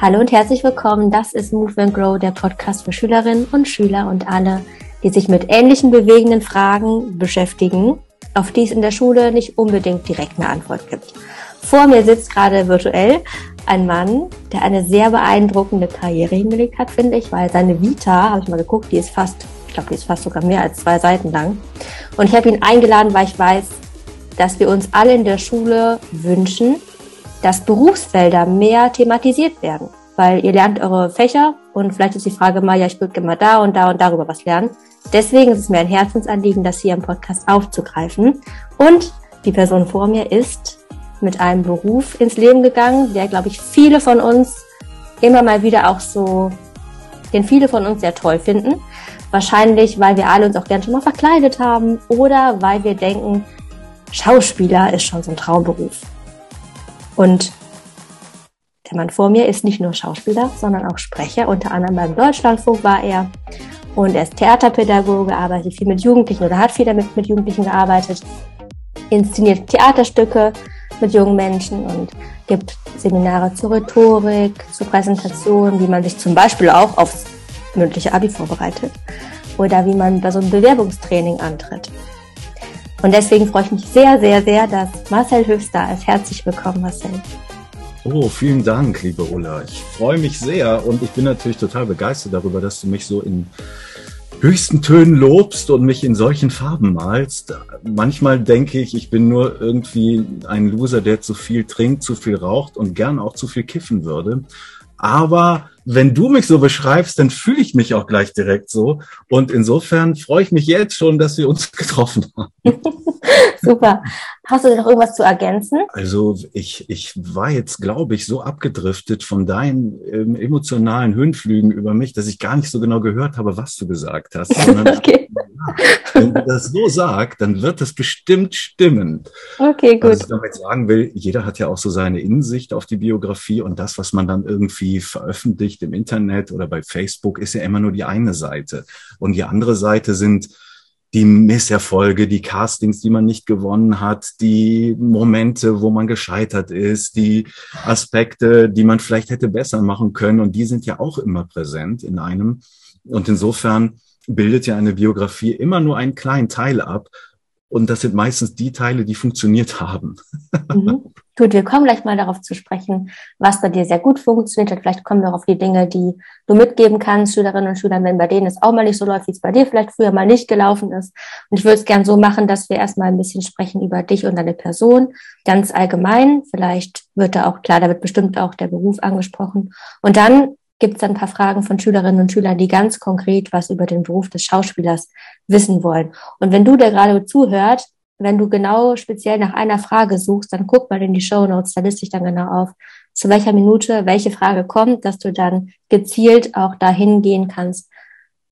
Hallo und herzlich willkommen. Das ist Move and Grow, der Podcast für Schülerinnen und Schüler und alle, die sich mit ähnlichen bewegenden Fragen beschäftigen, auf die es in der Schule nicht unbedingt direkt eine Antwort gibt. Vor mir sitzt gerade virtuell ein Mann, der eine sehr beeindruckende Karriere hingelegt hat, finde ich, weil seine Vita, habe ich mal geguckt, die ist fast, ich glaube, die ist fast sogar mehr als zwei Seiten lang. Und ich habe ihn eingeladen, weil ich weiß, dass wir uns alle in der Schule wünschen, dass Berufsfelder mehr thematisiert werden. Weil ihr lernt eure Fächer und vielleicht ist die Frage mal, ja, ich würde gerne mal da und da und darüber was lernen. Deswegen ist es mir ein Herzensanliegen, das hier im Podcast aufzugreifen. Und die Person vor mir ist mit einem Beruf ins Leben gegangen, der, glaube ich, viele von uns immer mal wieder auch so, den viele von uns sehr toll finden. Wahrscheinlich, weil wir alle uns auch gern schon mal verkleidet haben oder weil wir denken, Schauspieler ist schon so ein Traumberuf. Und der Mann vor mir ist nicht nur Schauspieler, sondern auch Sprecher. Unter anderem beim Deutschlandfunk war er. Und er ist Theaterpädagoge, arbeitet viel mit Jugendlichen oder hat viel damit mit Jugendlichen gearbeitet, inszeniert Theaterstücke mit jungen Menschen und gibt Seminare zur Rhetorik, zur Präsentation, wie man sich zum Beispiel auch aufs mündliche Abi vorbereitet oder wie man bei so einem Bewerbungstraining antritt. Und deswegen freue ich mich sehr, sehr, sehr, dass Marcel Höchster ist. Herzlich willkommen, Marcel. Oh, vielen Dank, liebe Ulla. Ich freue mich sehr und ich bin natürlich total begeistert darüber, dass du mich so in höchsten Tönen lobst und mich in solchen Farben malst. Manchmal denke ich, ich bin nur irgendwie ein Loser, der zu viel trinkt, zu viel raucht und gern auch zu viel kiffen würde. Aber wenn du mich so beschreibst, dann fühle ich mich auch gleich direkt so. Und insofern freue ich mich jetzt schon, dass wir uns getroffen haben. Super. Hast du noch irgendwas zu ergänzen? Also ich, ich war jetzt, glaube ich, so abgedriftet von deinen ähm, emotionalen Höhenflügen über mich, dass ich gar nicht so genau gehört habe, was du gesagt hast. okay. Wenn du das so sagst, dann wird das bestimmt stimmen. Okay, gut. Was ich damit sagen will, jeder hat ja auch so seine Insicht auf die Biografie und das, was man dann irgendwie veröffentlicht im Internet oder bei Facebook, ist ja immer nur die eine Seite. Und die andere Seite sind die Misserfolge, die Castings, die man nicht gewonnen hat, die Momente, wo man gescheitert ist, die Aspekte, die man vielleicht hätte besser machen können. Und die sind ja auch immer präsent in einem. Und insofern bildet ja eine Biografie immer nur einen kleinen Teil ab. Und das sind meistens die Teile, die funktioniert haben. Mhm. Gut, wir kommen gleich mal darauf zu sprechen, was bei dir sehr gut funktioniert hat. Vielleicht kommen wir auch auf die Dinge, die du mitgeben kannst, Schülerinnen und Schülern, wenn bei denen es auch mal nicht so läuft, wie es bei dir vielleicht früher mal nicht gelaufen ist. Und ich würde es gern so machen, dass wir erstmal ein bisschen sprechen über dich und deine Person, ganz allgemein. Vielleicht wird da auch klar, da wird bestimmt auch der Beruf angesprochen. Und dann gibt es ein paar Fragen von Schülerinnen und Schülern, die ganz konkret was über den Beruf des Schauspielers wissen wollen. Und wenn du da gerade zuhört, wenn du genau speziell nach einer Frage suchst, dann guck mal in die Show Notes, da liste ich dann genau auf, zu welcher Minute welche Frage kommt, dass du dann gezielt auch dahin gehen kannst,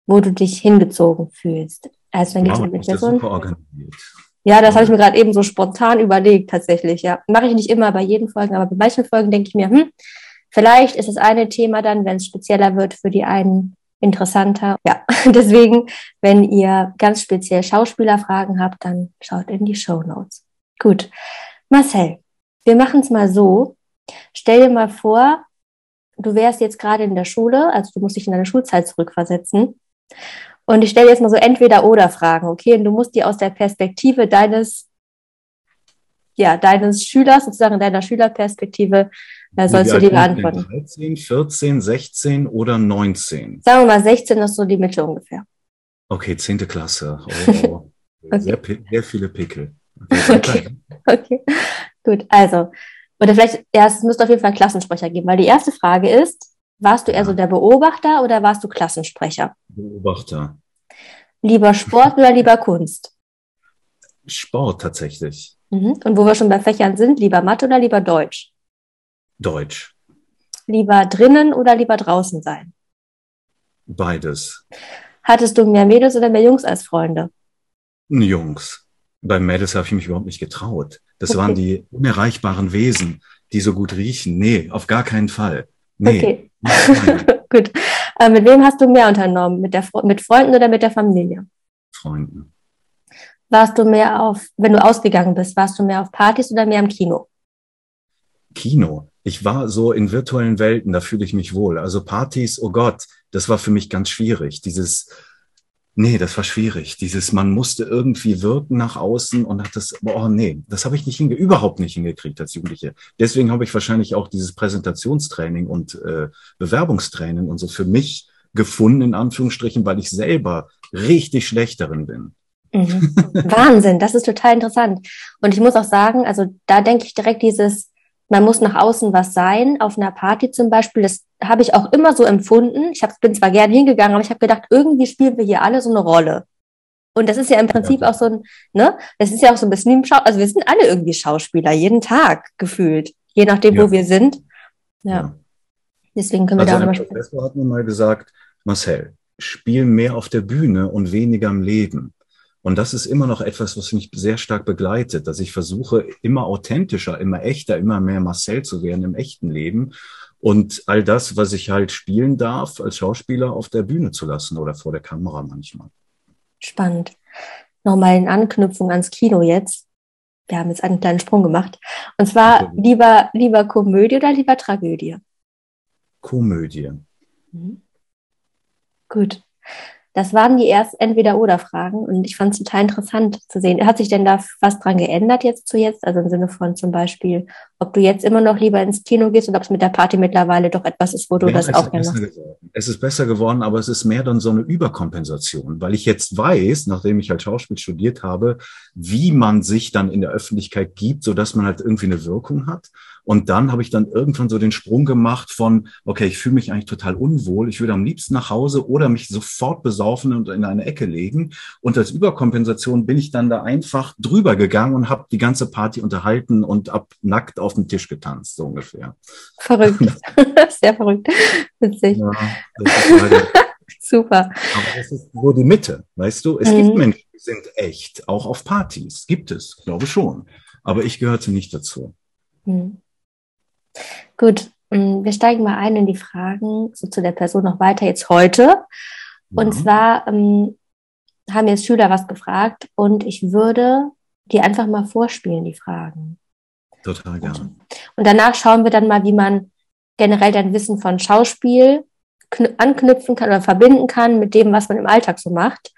wo du dich hingezogen fühlst. Also dann wow, geht's mit das super organisiert. Ja, das habe ich mir gerade eben so spontan überlegt, tatsächlich. Ja, mache ich nicht immer bei jeden Folgen, aber bei manchen Folgen denke ich mir, hm, vielleicht ist das eine Thema dann, wenn es spezieller wird für die einen, interessanter. Ja, deswegen, wenn ihr ganz speziell Schauspielerfragen habt, dann schaut in die Show Notes. Gut. Marcel, wir machen es mal so. Stell dir mal vor, du wärst jetzt gerade in der Schule, also du musst dich in deine Schulzeit zurückversetzen. Und ich stelle jetzt mal so entweder oder Fragen, okay? Und du musst die aus der Perspektive deines, ja, deines Schülers, sozusagen deiner Schülerperspektive da sollst du die beantworten. 13, 14, 16 oder 19? Sagen wir mal, 16 ist so die Mitte ungefähr. Okay, 10. Klasse. Oh, okay. sehr, sehr, viele Pickel. Okay. okay, gut. Also, oder vielleicht, ja, es müsste auf jeden Fall Klassensprecher geben, weil die erste Frage ist, warst du eher so der Beobachter oder warst du Klassensprecher? Beobachter. Lieber Sport oder lieber Kunst? Sport tatsächlich. Mhm. Und wo wir schon bei Fächern sind, lieber Mathe oder lieber Deutsch? Deutsch. Lieber drinnen oder lieber draußen sein? Beides. Hattest du mehr Mädels oder mehr Jungs als Freunde? Jungs. Bei Mädels habe ich mich überhaupt nicht getraut. Das okay. waren die unerreichbaren Wesen, die so gut riechen. Nee, auf gar keinen Fall. Nee. Okay. gut. Äh, mit wem hast du mehr unternommen? Mit, der, mit Freunden oder mit der Familie? Freunden. warst du mehr auf, wenn du ausgegangen bist, warst du mehr auf Partys oder mehr im Kino? Kino. Ich war so in virtuellen Welten, da fühle ich mich wohl. Also Partys, oh Gott, das war für mich ganz schwierig. Dieses, nee, das war schwierig. Dieses, man musste irgendwie wirken nach außen und hat das, oh nee, das habe ich nicht hinge überhaupt nicht hingekriegt als Jugendliche. Deswegen habe ich wahrscheinlich auch dieses Präsentationstraining und äh, Bewerbungstraining und so für mich gefunden, in Anführungsstrichen, weil ich selber richtig schlecht darin bin. Mhm. Wahnsinn, das ist total interessant. Und ich muss auch sagen, also da denke ich direkt dieses, man muss nach außen was sein, auf einer Party zum Beispiel, das habe ich auch immer so empfunden. Ich hab, bin zwar gern hingegangen, aber ich habe gedacht, irgendwie spielen wir hier alle so eine Rolle. Und das ist ja im Prinzip ja. auch so ein, ne, das ist ja auch so ein bisschen im Schau, also wir sind alle irgendwie Schauspieler, jeden Tag gefühlt, je nachdem, ja. wo wir sind. Ja. ja. Deswegen können wir also da nochmal sprechen. Professor hat mir mal gesagt, Marcel, spiel mehr auf der Bühne und weniger im Leben. Und das ist immer noch etwas, was mich sehr stark begleitet, dass ich versuche, immer authentischer, immer echter, immer mehr Marcel zu werden im echten Leben und all das, was ich halt spielen darf, als Schauspieler auf der Bühne zu lassen oder vor der Kamera manchmal. Spannend. Nochmal in Anknüpfung ans Kino jetzt. Wir haben jetzt einen kleinen Sprung gemacht. Und zwar lieber, lieber Komödie oder lieber Tragödie? Komödie. Mhm. Gut. Das waren die erst Entweder-Oder-Fragen und ich fand es total interessant zu sehen. Hat sich denn da was dran geändert jetzt zu jetzt? Also im Sinne von zum Beispiel, ob du jetzt immer noch lieber ins Kino gehst oder ob es mit der Party mittlerweile doch etwas ist, wo du ja, das auch gerne machst? Es ist besser geworden, aber es ist mehr dann so eine Überkompensation, weil ich jetzt weiß, nachdem ich halt Schauspiel studiert habe, wie man sich dann in der Öffentlichkeit gibt, so dass man halt irgendwie eine Wirkung hat. Und dann habe ich dann irgendwann so den Sprung gemacht von, okay, ich fühle mich eigentlich total unwohl, ich würde am liebsten nach Hause oder mich sofort besaufen und in eine Ecke legen. Und als Überkompensation bin ich dann da einfach drüber gegangen und habe die ganze Party unterhalten und ab nackt auf den Tisch getanzt, so ungefähr. Verrückt. Sehr verrückt. Witzig. Ja, Super. Aber das ist so die Mitte, weißt du? Es mhm. gibt Menschen, die sind echt, auch auf Partys. Gibt es, glaube schon. Aber ich gehörte nicht dazu. Mhm. Gut, mm, wir steigen mal ein in die Fragen so zu der Person noch weiter jetzt heute. Und ja. zwar ähm, haben jetzt Schüler was gefragt und ich würde die einfach mal vorspielen, die Fragen. Total gerne. Und danach schauen wir dann mal, wie man generell dein Wissen von Schauspiel anknüpfen kann oder verbinden kann mit dem, was man im Alltag so macht.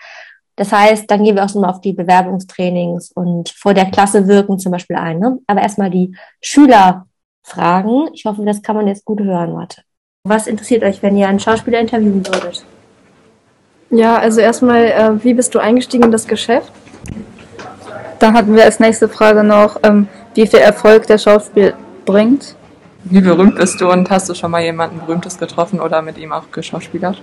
Das heißt, dann gehen wir auch so mal auf die Bewerbungstrainings und vor der Klasse wirken zum Beispiel ein. Ne? Aber erstmal die Schüler Fragen. Ich hoffe, das kann man jetzt gut hören. Warte. Was interessiert euch, wenn ihr einen Schauspieler interviewen würdet? Ja, also erstmal, äh, wie bist du eingestiegen in das Geschäft? Dann hatten wir als nächste Frage noch, ähm, wie viel Erfolg der Schauspiel bringt. Wie berühmt bist du und hast du schon mal jemanden Berühmtes getroffen oder mit ihm auch geschauspielert?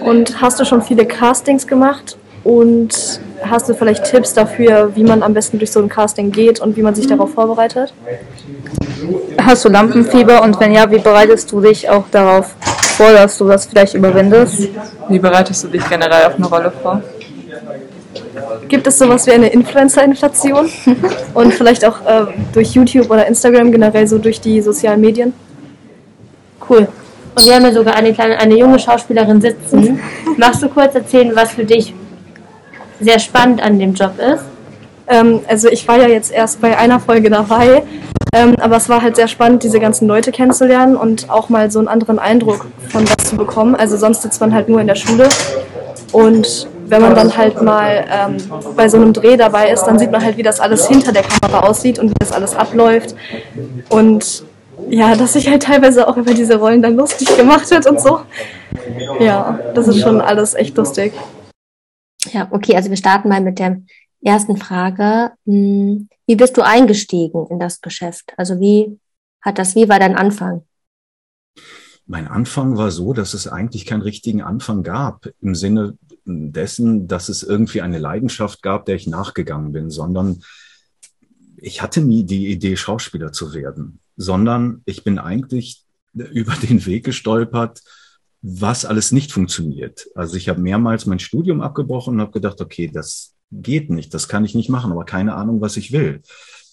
Und hast du schon viele Castings gemacht? Und hast du vielleicht Tipps dafür, wie man am besten durch so ein Casting geht und wie man sich darauf vorbereitet? Hast du Lampenfieber und wenn ja, wie bereitest du dich auch darauf vor, dass du das vielleicht überwindest? Wie bereitest du dich generell auf eine Rolle vor? Gibt es sowas wie eine Influencer-Inflation? und vielleicht auch äh, durch YouTube oder Instagram generell so durch die sozialen Medien? Cool. Und wir haben ja sogar eine kleine, eine junge Schauspielerin sitzen. Mhm. Magst du kurz erzählen, was für dich sehr spannend an dem Job ist? Ähm, also ich war ja jetzt erst bei einer Folge dabei, ähm, aber es war halt sehr spannend, diese ganzen Leute kennenzulernen und auch mal so einen anderen Eindruck von was zu bekommen. Also sonst sitzt man halt nur in der Schule und wenn man dann halt mal ähm, bei so einem Dreh dabei ist, dann sieht man halt, wie das alles hinter der Kamera aussieht und wie das alles abläuft. Und ja, dass sich halt teilweise auch über diese Rollen dann lustig gemacht wird und so. Ja, das ist schon alles echt lustig. Ja, okay, also wir starten mal mit der ersten Frage. Hm, wie bist du eingestiegen in das Geschäft? Also wie hat das, wie war dein Anfang? Mein Anfang war so, dass es eigentlich keinen richtigen Anfang gab, im Sinne dessen, dass es irgendwie eine Leidenschaft gab, der ich nachgegangen bin, sondern ich hatte nie die Idee, Schauspieler zu werden, sondern ich bin eigentlich über den Weg gestolpert, was alles nicht funktioniert. Also ich habe mehrmals mein Studium abgebrochen und habe gedacht, okay, das geht nicht, das kann ich nicht machen, aber keine Ahnung, was ich will.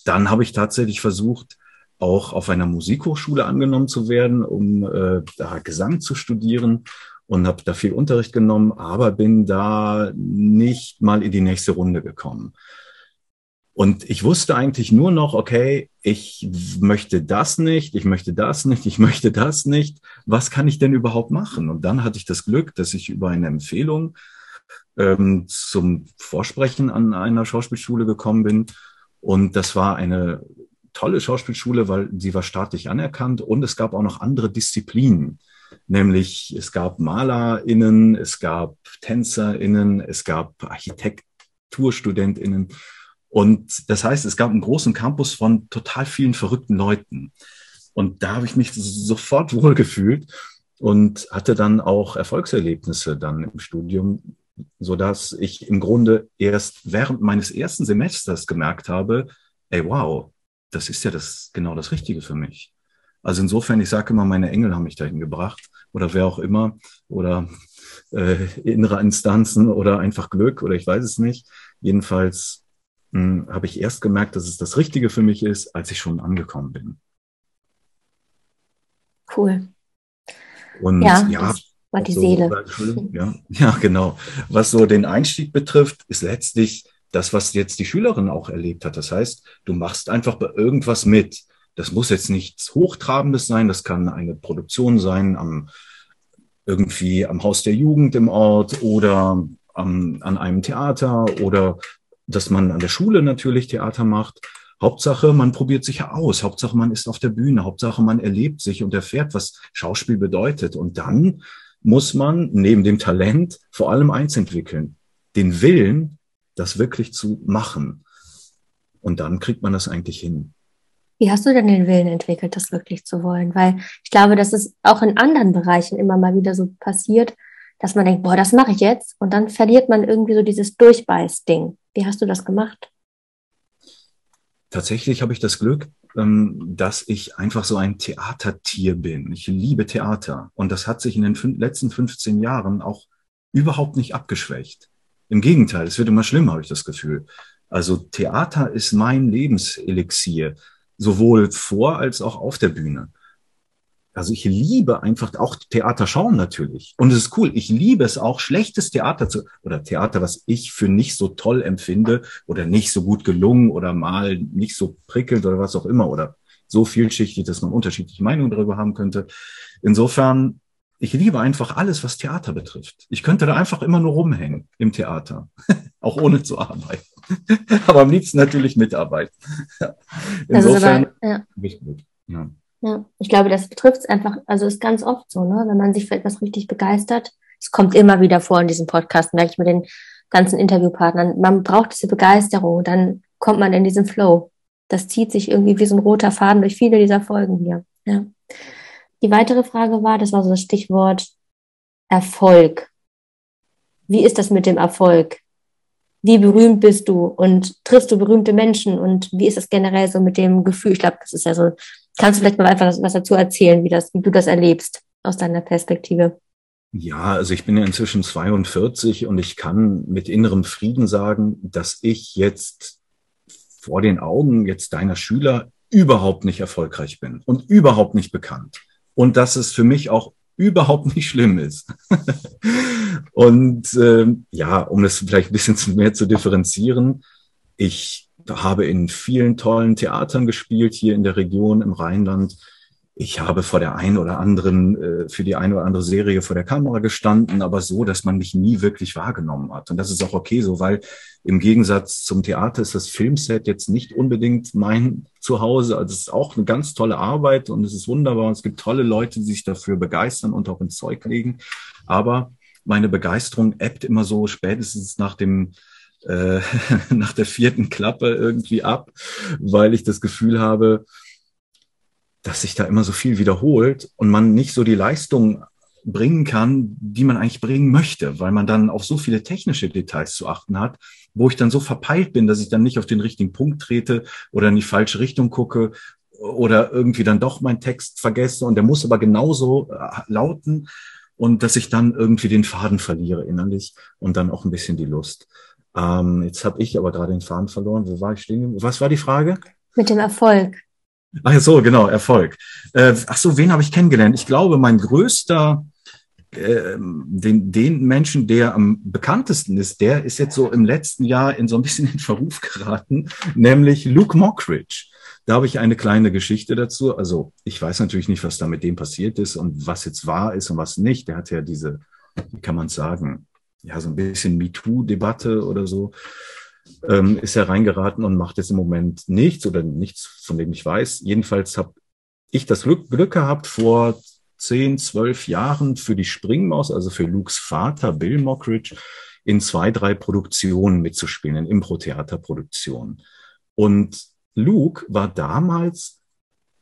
Dann habe ich tatsächlich versucht, auch auf einer Musikhochschule angenommen zu werden, um äh, da Gesang zu studieren. und habe da viel Unterricht genommen, aber bin da nicht mal in die nächste Runde gekommen. Und ich wusste eigentlich nur noch, okay, ich möchte das nicht, ich möchte das nicht, ich möchte das nicht. Was kann ich denn überhaupt machen? Und dann hatte ich das Glück, dass ich über eine Empfehlung ähm, zum Vorsprechen an einer Schauspielschule gekommen bin. Und das war eine tolle Schauspielschule, weil sie war staatlich anerkannt und es gab auch noch andere Disziplinen. Nämlich es gab MalerInnen, es gab TänzerInnen, es gab ArchitekturstudentInnen. Und das heißt, es gab einen großen Campus von total vielen verrückten Leuten. Und da habe ich mich sofort wohlgefühlt und hatte dann auch Erfolgserlebnisse dann im Studium, so dass ich im Grunde erst während meines ersten Semesters gemerkt habe, ey, wow, das ist ja das, genau das Richtige für mich. Also insofern, ich sage immer, meine Engel haben mich dahin gebracht oder wer auch immer oder äh, innere Instanzen oder einfach Glück oder ich weiß es nicht. Jedenfalls hm, habe ich erst gemerkt, dass es das Richtige für mich ist, als ich schon angekommen bin. Cool. Und ja, ja war die so, Seele. Ja, ja, genau. Was so den Einstieg betrifft, ist letztlich das, was jetzt die Schülerin auch erlebt hat. Das heißt, du machst einfach bei irgendwas mit. Das muss jetzt nichts Hochtrabendes sein, das kann eine Produktion sein am irgendwie am Haus der Jugend im Ort oder am, an einem Theater oder dass man an der Schule natürlich Theater macht. Hauptsache, man probiert sich aus. Hauptsache, man ist auf der Bühne. Hauptsache, man erlebt sich und erfährt, was Schauspiel bedeutet. Und dann muss man neben dem Talent vor allem eins entwickeln. Den Willen, das wirklich zu machen. Und dann kriegt man das eigentlich hin. Wie hast du denn den Willen entwickelt, das wirklich zu wollen? Weil ich glaube, dass es auch in anderen Bereichen immer mal wieder so passiert, dass man denkt, boah, das mache ich jetzt. Und dann verliert man irgendwie so dieses Durchbeiß-Ding. Wie hast du das gemacht? Tatsächlich habe ich das Glück, ähm, dass ich einfach so ein Theatertier bin. Ich liebe Theater. Und das hat sich in den letzten 15 Jahren auch überhaupt nicht abgeschwächt. Im Gegenteil, es wird immer schlimmer, habe ich das Gefühl. Also Theater ist mein Lebenselixier, sowohl vor als auch auf der Bühne. Also ich liebe einfach auch Theater schauen natürlich. Und es ist cool. Ich liebe es auch, schlechtes Theater zu, oder Theater, was ich für nicht so toll empfinde oder nicht so gut gelungen oder mal nicht so prickelt oder was auch immer oder so vielschichtig, dass man unterschiedliche Meinungen darüber haben könnte. Insofern, ich liebe einfach alles, was Theater betrifft. Ich könnte da einfach immer nur rumhängen im Theater, auch ohne zu arbeiten. aber am liebsten natürlich mitarbeiten. Insofern, aber, ja. gut. Ja. Ja, ich glaube, das betrifft es einfach, also ist ganz oft so, ne? wenn man sich für etwas richtig begeistert. Es kommt immer wieder vor in diesem Podcast, merke ich mit den ganzen Interviewpartnern. Man braucht diese Begeisterung, dann kommt man in diesen Flow. Das zieht sich irgendwie wie so ein roter Faden durch viele dieser Folgen hier. Ja. Die weitere Frage war, das war so das Stichwort Erfolg. Wie ist das mit dem Erfolg? Wie berühmt bist du und triffst du berühmte Menschen und wie ist das generell so mit dem Gefühl? Ich glaube, das ist ja so Kannst du vielleicht mal einfach was dazu erzählen, wie, das, wie du das erlebst aus deiner Perspektive? Ja, also ich bin ja inzwischen 42 und ich kann mit innerem Frieden sagen, dass ich jetzt vor den Augen jetzt deiner Schüler überhaupt nicht erfolgreich bin und überhaupt nicht bekannt. Und dass es für mich auch überhaupt nicht schlimm ist. und äh, ja, um das vielleicht ein bisschen mehr zu differenzieren, ich habe in vielen tollen Theatern gespielt hier in der Region im Rheinland. Ich habe vor der einen oder anderen, äh, für die eine oder andere Serie vor der Kamera gestanden, aber so, dass man mich nie wirklich wahrgenommen hat. Und das ist auch okay so, weil im Gegensatz zum Theater ist das Filmset jetzt nicht unbedingt mein Zuhause. Also es ist auch eine ganz tolle Arbeit und es ist wunderbar. Und es gibt tolle Leute, die sich dafür begeistern und auch ins Zeug legen. Aber meine Begeisterung ebbt immer so spätestens nach dem äh, nach der vierten Klappe irgendwie ab, weil ich das Gefühl habe, dass sich da immer so viel wiederholt und man nicht so die Leistung bringen kann, die man eigentlich bringen möchte, weil man dann auf so viele technische Details zu achten hat, wo ich dann so verpeilt bin, dass ich dann nicht auf den richtigen Punkt trete oder in die falsche Richtung gucke oder irgendwie dann doch meinen Text vergesse und der muss aber genauso äh, lauten und dass ich dann irgendwie den Faden verliere innerlich und dann auch ein bisschen die Lust. Ähm, jetzt habe ich aber gerade den Faden verloren. Wo war ich stehen? Was war die Frage? Mit dem Erfolg. Ach so, genau, Erfolg. Äh, ach so, wen habe ich kennengelernt? Ich glaube, mein größter äh, den, den Menschen, der am bekanntesten ist, der ist jetzt so im letzten Jahr in so ein bisschen in Verruf geraten, nämlich Luke Mockridge. Da habe ich eine kleine Geschichte dazu. Also ich weiß natürlich nicht, was da mit dem passiert ist und was jetzt wahr ist und was nicht. Der hat ja diese, wie kann man sagen, ja, so ein bisschen MeToo-Debatte oder so, ähm, ist er reingeraten und macht jetzt im Moment nichts oder nichts, von dem ich weiß. Jedenfalls habe ich das Glück, Glück gehabt, vor zehn, zwölf Jahren für die Springmaus, also für Lukes Vater Bill Mockridge, in zwei, drei Produktionen mitzuspielen, in Impro-Theater-Produktionen. Und Luke war damals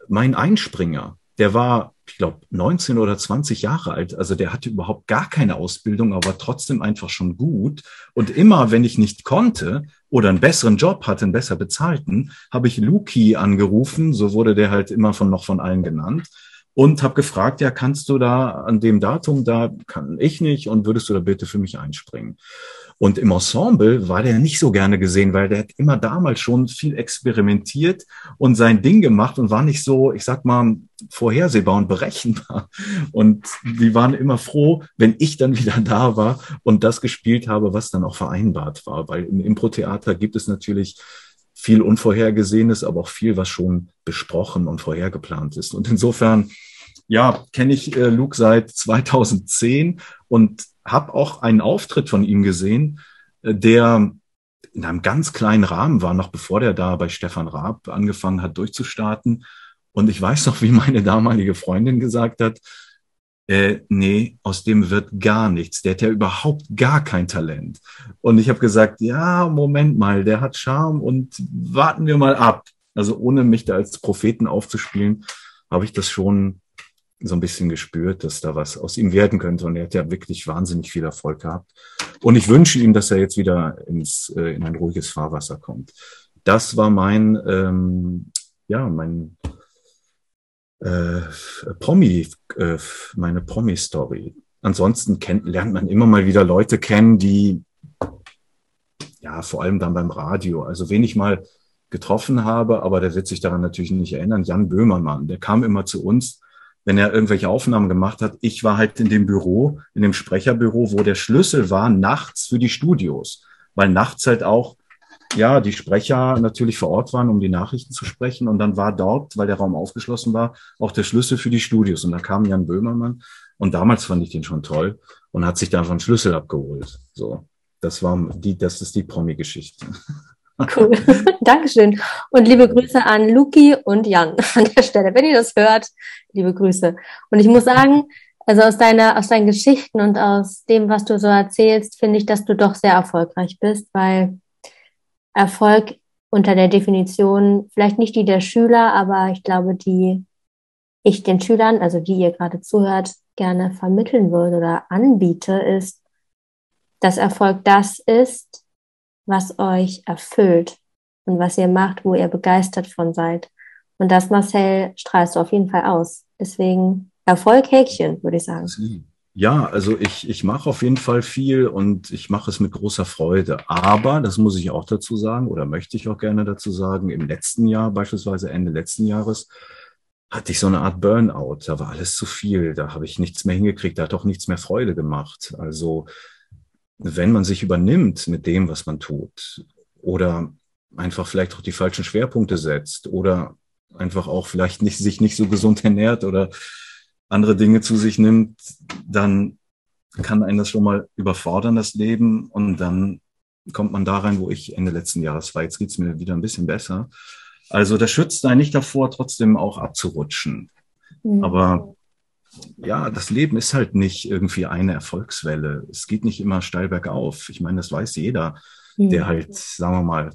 mein Einspringer. Der war, ich glaube, 19 oder 20 Jahre alt. Also der hatte überhaupt gar keine Ausbildung, aber trotzdem einfach schon gut. Und immer, wenn ich nicht konnte oder einen besseren Job hatte, einen besser bezahlten, habe ich Luki angerufen. So wurde der halt immer von noch von allen genannt und habe gefragt, ja, kannst du da an dem Datum, da kann ich nicht und würdest du da bitte für mich einspringen? Und im Ensemble war der nicht so gerne gesehen, weil der hat immer damals schon viel experimentiert und sein Ding gemacht und war nicht so, ich sag mal, vorhersehbar und berechenbar. Und die waren immer froh, wenn ich dann wieder da war und das gespielt habe, was dann auch vereinbart war. Weil im Impro-Theater gibt es natürlich viel Unvorhergesehenes, aber auch viel, was schon besprochen und vorhergeplant ist. Und insofern, ja, kenne ich äh, Luke seit 2010 und habe auch einen Auftritt von ihm gesehen, äh, der in einem ganz kleinen Rahmen war, noch bevor der da bei Stefan Raab angefangen hat durchzustarten. Und ich weiß noch, wie meine damalige Freundin gesagt hat, äh, nee, aus dem wird gar nichts. Der hat ja überhaupt gar kein Talent. Und ich habe gesagt, ja, Moment mal, der hat Charme und warten wir mal ab. Also ohne mich da als Propheten aufzuspielen, habe ich das schon so ein bisschen gespürt, dass da was aus ihm werden könnte. Und er hat ja wirklich wahnsinnig viel Erfolg gehabt. Und ich wünsche ihm, dass er jetzt wieder ins, äh, in ein ruhiges Fahrwasser kommt. Das war mein, ähm, ja, mein äh, Promi, äh, meine Promi-Story. Ansonsten kennt, lernt man immer mal wieder Leute kennen, die ja vor allem dann beim Radio, also wen ich mal getroffen habe, aber der wird sich daran natürlich nicht erinnern. Jan Böhmermann, der kam immer zu uns, wenn er irgendwelche Aufnahmen gemacht hat. Ich war halt in dem Büro, in dem Sprecherbüro, wo der Schlüssel war nachts für die Studios, weil nachts halt auch ja, die Sprecher natürlich vor Ort waren, um die Nachrichten zu sprechen. Und dann war dort, weil der Raum aufgeschlossen war, auch der Schlüssel für die Studios. Und da kam Jan Böhmermann. Und damals fand ich den schon toll und hat sich da einfach einen Schlüssel abgeholt. So, das war die, das ist die Promi-Geschichte. Cool. Dankeschön. Und liebe Grüße an Luki und Jan an der Stelle. Wenn ihr das hört, liebe Grüße. Und ich muss sagen, also aus deiner, aus deinen Geschichten und aus dem, was du so erzählst, finde ich, dass du doch sehr erfolgreich bist, weil Erfolg unter der Definition, vielleicht nicht die der Schüler, aber ich glaube, die ich den Schülern, also die ihr gerade zuhört, gerne vermitteln würde oder anbiete, ist, dass Erfolg das ist, was euch erfüllt und was ihr macht, wo ihr begeistert von seid. Und das, Marcel, strahlst du auf jeden Fall aus. Deswegen Erfolg Häkchen, würde ich sagen. Ja, also ich, ich mache auf jeden Fall viel und ich mache es mit großer Freude. Aber, das muss ich auch dazu sagen, oder möchte ich auch gerne dazu sagen, im letzten Jahr, beispielsweise Ende letzten Jahres, hatte ich so eine Art Burnout. Da war alles zu viel. Da habe ich nichts mehr hingekriegt. Da hat auch nichts mehr Freude gemacht. Also, wenn man sich übernimmt mit dem, was man tut, oder einfach vielleicht auch die falschen Schwerpunkte setzt, oder einfach auch vielleicht nicht, sich nicht so gesund ernährt oder andere Dinge zu sich nimmt, dann kann einen das schon mal überfordern, das Leben. Und dann kommt man da rein, wo ich Ende letzten Jahres war. Jetzt geht's mir wieder ein bisschen besser. Also das schützt einen nicht davor, trotzdem auch abzurutschen. Mhm. Aber ja, das Leben ist halt nicht irgendwie eine Erfolgswelle. Es geht nicht immer steil bergauf. Ich meine, das weiß jeder, mhm. der halt, sagen wir mal,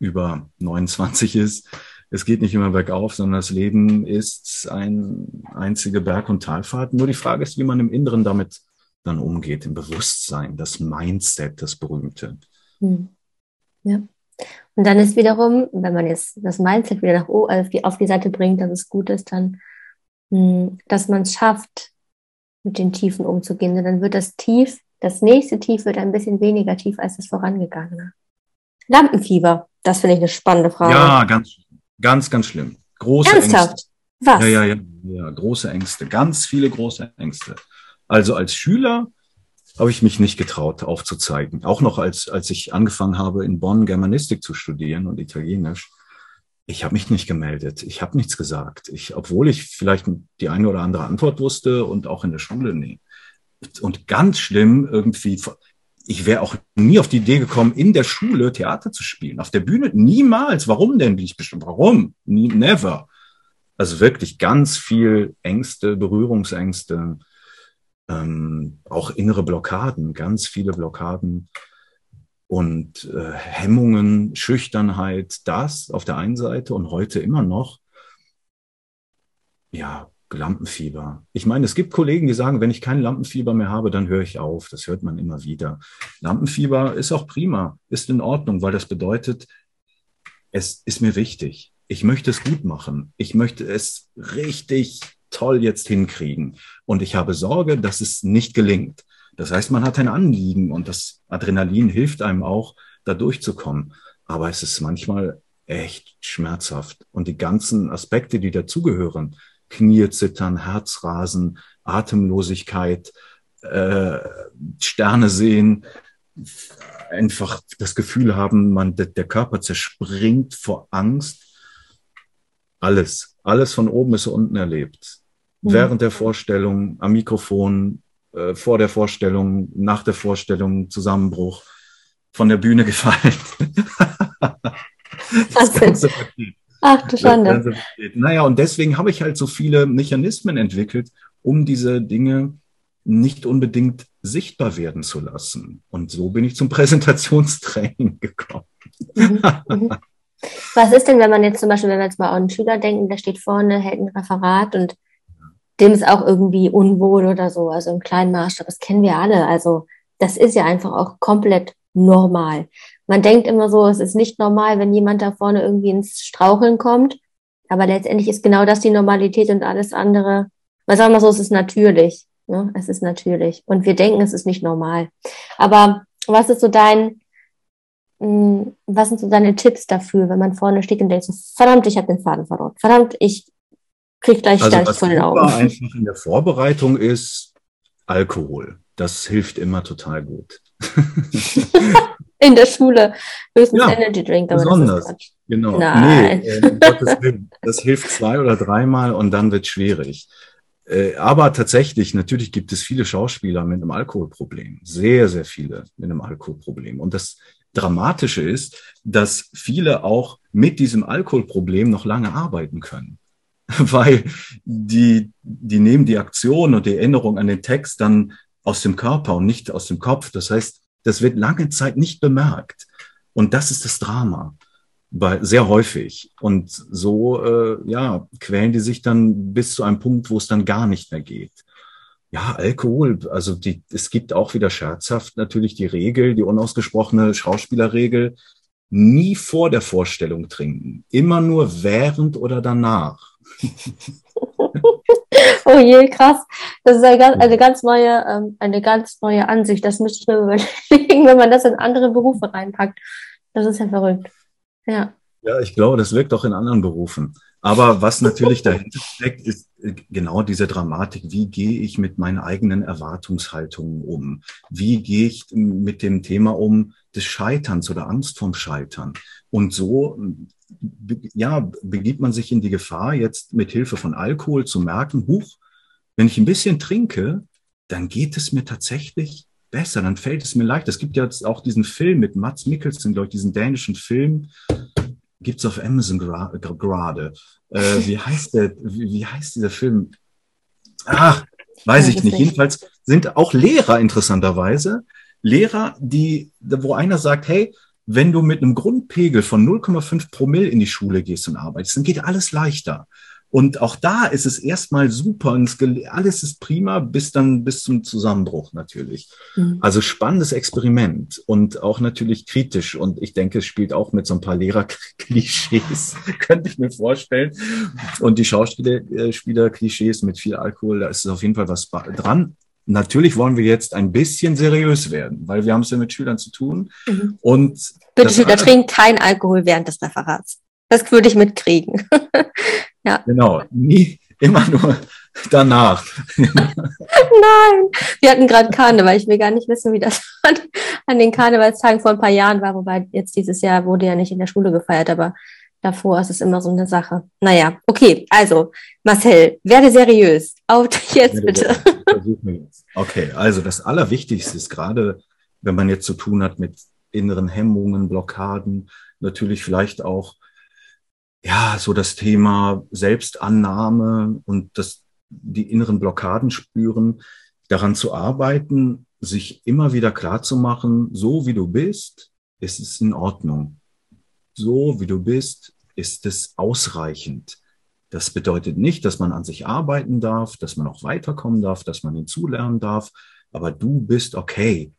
über 29 ist es geht nicht immer bergauf, sondern das Leben ist ein einzige Berg- und Talfahrt. Nur die Frage ist, wie man im Inneren damit dann umgeht, im Bewusstsein, das Mindset, das berühmte. Hm. Ja. Und dann ist wiederum, wenn man jetzt das Mindset wieder nach auf die, auf die Seite bringt, dass es gut ist, dann, hm, dass man es schafft, mit den Tiefen umzugehen. Und dann wird das Tief, das nächste Tief wird ein bisschen weniger tief als das vorangegangene. Lampenfieber, das finde ich eine spannende Frage. Ja, ganz Ganz, ganz schlimm. Große Ernsthaft? Ängste. Was? Ja, ja, ja, ja. Große Ängste. Ganz viele große Ängste. Also als Schüler habe ich mich nicht getraut aufzuzeigen. Auch noch als, als ich angefangen habe, in Bonn Germanistik zu studieren und Italienisch. Ich habe mich nicht gemeldet. Ich habe nichts gesagt. Ich, obwohl ich vielleicht die eine oder andere Antwort wusste und auch in der Schule, nee. Und ganz schlimm irgendwie, ich wäre auch nie auf die Idee gekommen, in der Schule Theater zu spielen. Auf der Bühne niemals. Warum denn? Bin ich bestimmt. Warum? Nie, never. Also wirklich ganz viel Ängste, Berührungsängste, ähm, auch innere Blockaden, ganz viele Blockaden und äh, Hemmungen, Schüchternheit, das auf der einen Seite und heute immer noch, ja, Lampenfieber. Ich meine, es gibt Kollegen, die sagen, wenn ich kein Lampenfieber mehr habe, dann höre ich auf. Das hört man immer wieder. Lampenfieber ist auch prima, ist in Ordnung, weil das bedeutet, es ist mir wichtig. Ich möchte es gut machen. Ich möchte es richtig toll jetzt hinkriegen. Und ich habe Sorge, dass es nicht gelingt. Das heißt, man hat ein Anliegen und das Adrenalin hilft einem auch, da durchzukommen. Aber es ist manchmal echt schmerzhaft. Und die ganzen Aspekte, die dazugehören, Knie zittern, Herzrasen, Atemlosigkeit, äh, Sterne sehen, einfach das Gefühl haben, man, der Körper zerspringt vor Angst. Alles, alles von oben bis unten erlebt. Mhm. Während der Vorstellung, am Mikrofon, äh, vor der Vorstellung, nach der Vorstellung, Zusammenbruch, von der Bühne gefallen. das ganze Paket. Ach du Schande. Naja, und deswegen habe ich halt so viele Mechanismen entwickelt, um diese Dinge nicht unbedingt sichtbar werden zu lassen. Und so bin ich zum Präsentationstraining gekommen. Mhm, mhm. Was ist denn, wenn man jetzt zum Beispiel, wenn wir jetzt mal an einen Schüler denken, der steht vorne, hält ein Referat und dem ist auch irgendwie unwohl oder so, also im kleinen Maßstab, das kennen wir alle. Also das ist ja einfach auch komplett normal. Man denkt immer so, es ist nicht normal, wenn jemand da vorne irgendwie ins Straucheln kommt. Aber letztendlich ist genau das die Normalität und alles andere. Man sagt mal so, es ist natürlich. Ne? Es ist natürlich. Und wir denken, es ist nicht normal. Aber was ist so dein, mh, hm, was sind so deine Tipps dafür, wenn man vorne steht und denkt, so, verdammt, ich habe den Faden verloren. Verdammt, ich krieg gleich also gleich vor den Augen. einfach in der Vorbereitung ist Alkohol. Das hilft immer total gut. in der Schule höchstens ja, Energy Drink, aber besonders. das ist Genau. Nein. Nee, äh, Gottes Willen. Das hilft zwei oder dreimal und dann wird schwierig. Äh, aber tatsächlich, natürlich gibt es viele Schauspieler mit einem Alkoholproblem. Sehr, sehr viele mit einem Alkoholproblem. Und das Dramatische ist, dass viele auch mit diesem Alkoholproblem noch lange arbeiten können. Weil die, die nehmen die Aktion und die Erinnerung an den Text dann aus dem Körper und nicht aus dem Kopf. Das heißt, das wird lange Zeit nicht bemerkt. Und das ist das Drama. Bei, sehr häufig. Und so, äh, ja, quälen die sich dann bis zu einem Punkt, wo es dann gar nicht mehr geht. Ja, Alkohol, also die, es gibt auch wieder scherzhaft natürlich die Regel, die unausgesprochene Schauspielerregel, nie vor der Vorstellung trinken, immer nur während oder danach. oh je, krass. Das ist eine ganz, eine ganz neue, ähm, eine ganz neue Ansicht. Das müsste ich mir überlegen, wenn man das in andere Berufe reinpackt. Das ist ja verrückt. Ja. Ja, ich glaube, das wirkt auch in anderen Berufen. Aber was natürlich dahinter steckt, ist äh, genau diese Dramatik. Wie gehe ich mit meinen eigenen Erwartungshaltungen um? Wie gehe ich mit dem Thema um des Scheiterns oder Angst vom Scheitern? Und so ja, begibt man sich in die Gefahr, jetzt mit Hilfe von Alkohol zu merken, huch, wenn ich ein bisschen trinke, dann geht es mir tatsächlich besser, dann fällt es mir leicht. Es gibt ja jetzt auch diesen Film mit Mats Mikkelsen, glaube ich, diesen dänischen Film, gibt's auf Amazon gerade. Äh, wie heißt der, wie, wie heißt dieser Film? Ach, weiß ich nicht. Jedenfalls sind auch Lehrer interessanterweise, Lehrer, die, wo einer sagt, hey, wenn du mit einem Grundpegel von 0,5 Promille in die Schule gehst und arbeitest, dann geht alles leichter. Und auch da ist es erstmal super und alles ist prima bis dann bis zum Zusammenbruch natürlich. Mhm. Also spannendes Experiment und auch natürlich kritisch. Und ich denke, es spielt auch mit so ein paar Lehrerklischees, könnte ich mir vorstellen. Und die Schauspieler-Klischees mit viel Alkohol, da ist auf jeden Fall was dran. Natürlich wollen wir jetzt ein bisschen seriös werden, weil wir haben es ja mit Schülern zu tun. Mhm. Und Bitte Schüler, trinken kein Alkohol während des Referats. Das würde ich mitkriegen. ja. Genau. Nie, immer nur danach. Nein, wir hatten gerade Karneval. Ich will gar nicht wissen, wie das an, an den Karnevalstagen vor ein paar Jahren war, wobei jetzt dieses Jahr wurde ja nicht in der Schule gefeiert, aber davor ist es immer so eine Sache. Naja, okay, also Marcel, werde seriös. Auf jetzt bitte. Okay, also das Allerwichtigste ist gerade, wenn man jetzt zu tun hat mit inneren Hemmungen, Blockaden, natürlich vielleicht auch ja so das Thema Selbstannahme und das die inneren Blockaden spüren, daran zu arbeiten, sich immer wieder klar zu machen, so wie du bist, ist es in Ordnung. So wie du bist, ist es ausreichend. Das bedeutet nicht, dass man an sich arbeiten darf, dass man auch weiterkommen darf, dass man hinzulernen darf, aber du bist okay.